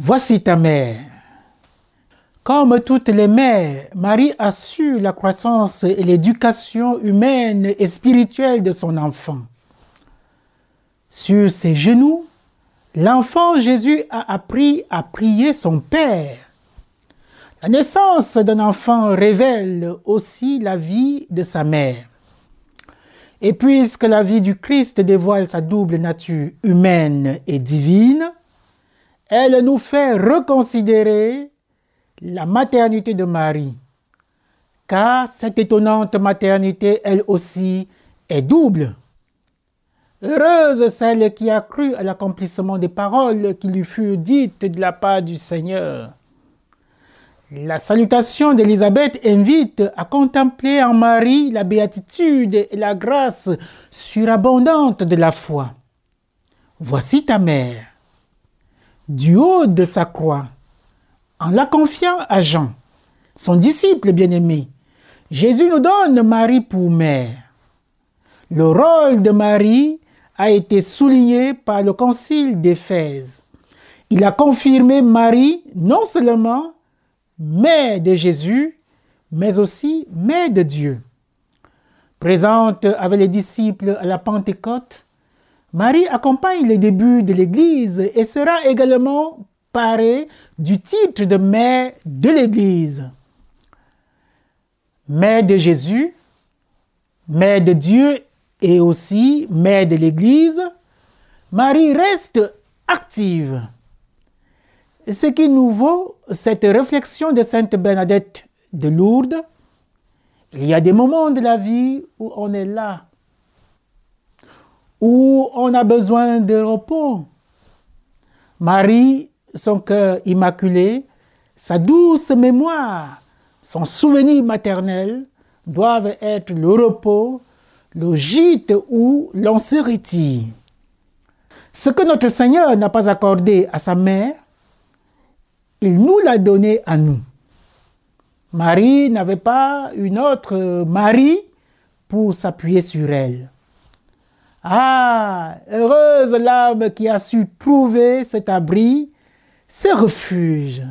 Voici ta mère. Comme toutes les mères, Marie a su la croissance et l'éducation humaine et spirituelle de son enfant. Sur ses genoux, l'enfant Jésus a appris à prier son Père. La naissance d'un enfant révèle aussi la vie de sa mère. Et puisque la vie du Christ dévoile sa double nature humaine et divine, elle nous fait reconsidérer la maternité de Marie, car cette étonnante maternité, elle aussi, est double. Heureuse celle qui a cru à l'accomplissement des paroles qui lui furent dites de la part du Seigneur. La salutation d'Élisabeth invite à contempler en Marie la béatitude et la grâce surabondante de la foi. Voici ta mère du haut de sa croix, en la confiant à Jean, son disciple bien-aimé, Jésus nous donne Marie pour mère. Le rôle de Marie a été souligné par le concile d'Éphèse. Il a confirmé Marie non seulement mère de Jésus, mais aussi mère de Dieu. Présente avec les disciples à la Pentecôte, Marie accompagne le début de l'Église et sera également parée du titre de mère de l'Église. Mère de Jésus, mère de Dieu et aussi mère de l'Église, Marie reste active. Ce qui nous vaut cette réflexion de Sainte Bernadette de Lourdes, il y a des moments de la vie où on est là, où on a besoin de repos. Marie, son cœur immaculé, sa douce mémoire, son souvenir maternel doivent être le repos, le gîte où l'on se retire. Ce que notre Seigneur n'a pas accordé à sa mère, il nous l'a donné à nous. Marie n'avait pas une autre Marie pour s'appuyer sur elle. Ah, heureuse l'âme qui a su trouver cet abri, ce refuge.